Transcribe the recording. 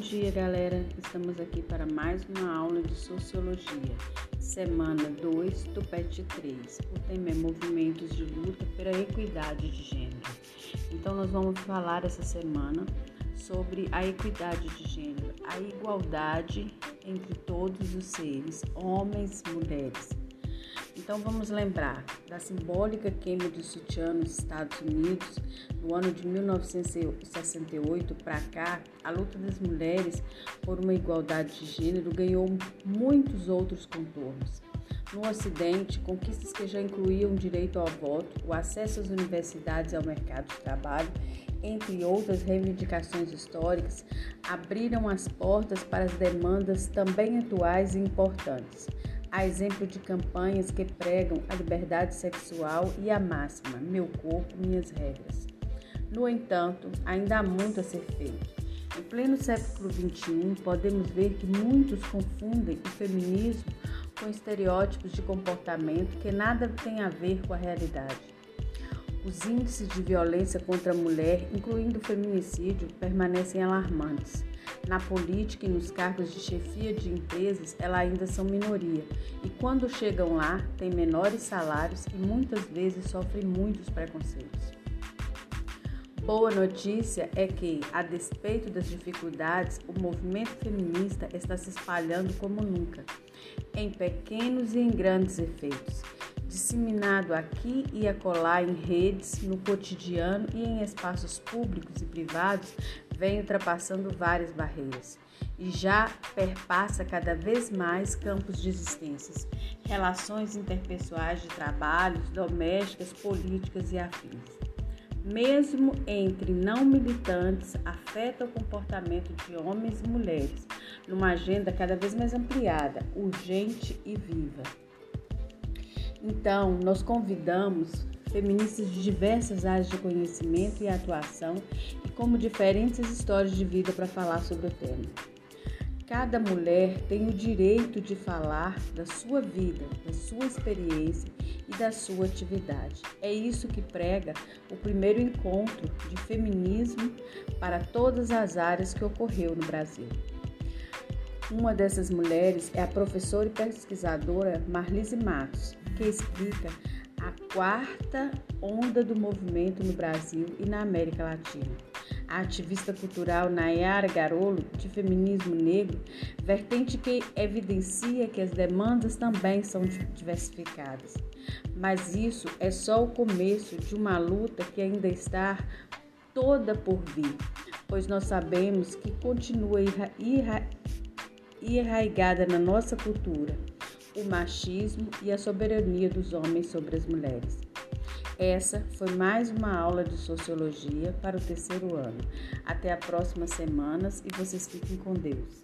dia, galera. Estamos aqui para mais uma aula de Sociologia, semana 2 do PET 3. O tema é Movimentos de Luta pela Equidade de Gênero. Então, nós vamos falar essa semana sobre a equidade de gênero, a igualdade entre todos os seres, homens e mulheres. Então vamos lembrar da simbólica queima do sutiã nos Estados Unidos no ano de 1968 para cá, a luta das mulheres por uma igualdade de gênero ganhou muitos outros contornos. No Ocidente, conquistas que já incluíam o direito ao voto, o acesso às universidades e ao mercado de trabalho, entre outras reivindicações históricas, abriram as portas para as demandas também atuais e importantes a exemplo de campanhas que pregam a liberdade sexual e a máxima: meu corpo, minhas regras. No entanto, ainda há muito a ser feito. Em pleno século XXI, podemos ver que muitos confundem o feminismo com estereótipos de comportamento que nada têm a ver com a realidade. Os índices de violência contra a mulher, incluindo o feminicídio, permanecem alarmantes. Na política e nos cargos de chefia de empresas, elas ainda são minoria e quando chegam lá, têm menores salários e muitas vezes sofrem muitos preconceitos. Boa notícia é que, a despeito das dificuldades, o movimento feminista está se espalhando como nunca, em pequenos e em grandes efeitos, disseminado aqui e acolá em redes, no cotidiano e em espaços públicos e privados, vem ultrapassando várias barreiras e já perpassa cada vez mais campos de existências, relações interpessoais de trabalhos, domésticas, políticas e afins. Mesmo entre não militantes, afeta o comportamento de homens e mulheres, numa agenda cada vez mais ampliada, urgente e viva. Então, nós convidamos feministas de diversas áreas de conhecimento e atuação e como diferentes histórias de vida para falar sobre o tema. Cada mulher tem o direito de falar da sua vida, da sua experiência e da sua atividade. É isso que prega o primeiro encontro de feminismo para todas as áreas que ocorreu no Brasil. Uma dessas mulheres é a professora e pesquisadora Marlise Matos, explica a quarta onda do movimento no Brasil e na América Latina. A ativista cultural Nayara Garolo, de feminismo negro, vertente que evidencia que as demandas também são diversificadas. Mas isso é só o começo de uma luta que ainda está toda por vir, pois nós sabemos que continua enraigada na nossa cultura o machismo e a soberania dos homens sobre as mulheres. Essa foi mais uma aula de sociologia para o terceiro ano. Até a próxima semana e vocês fiquem com Deus.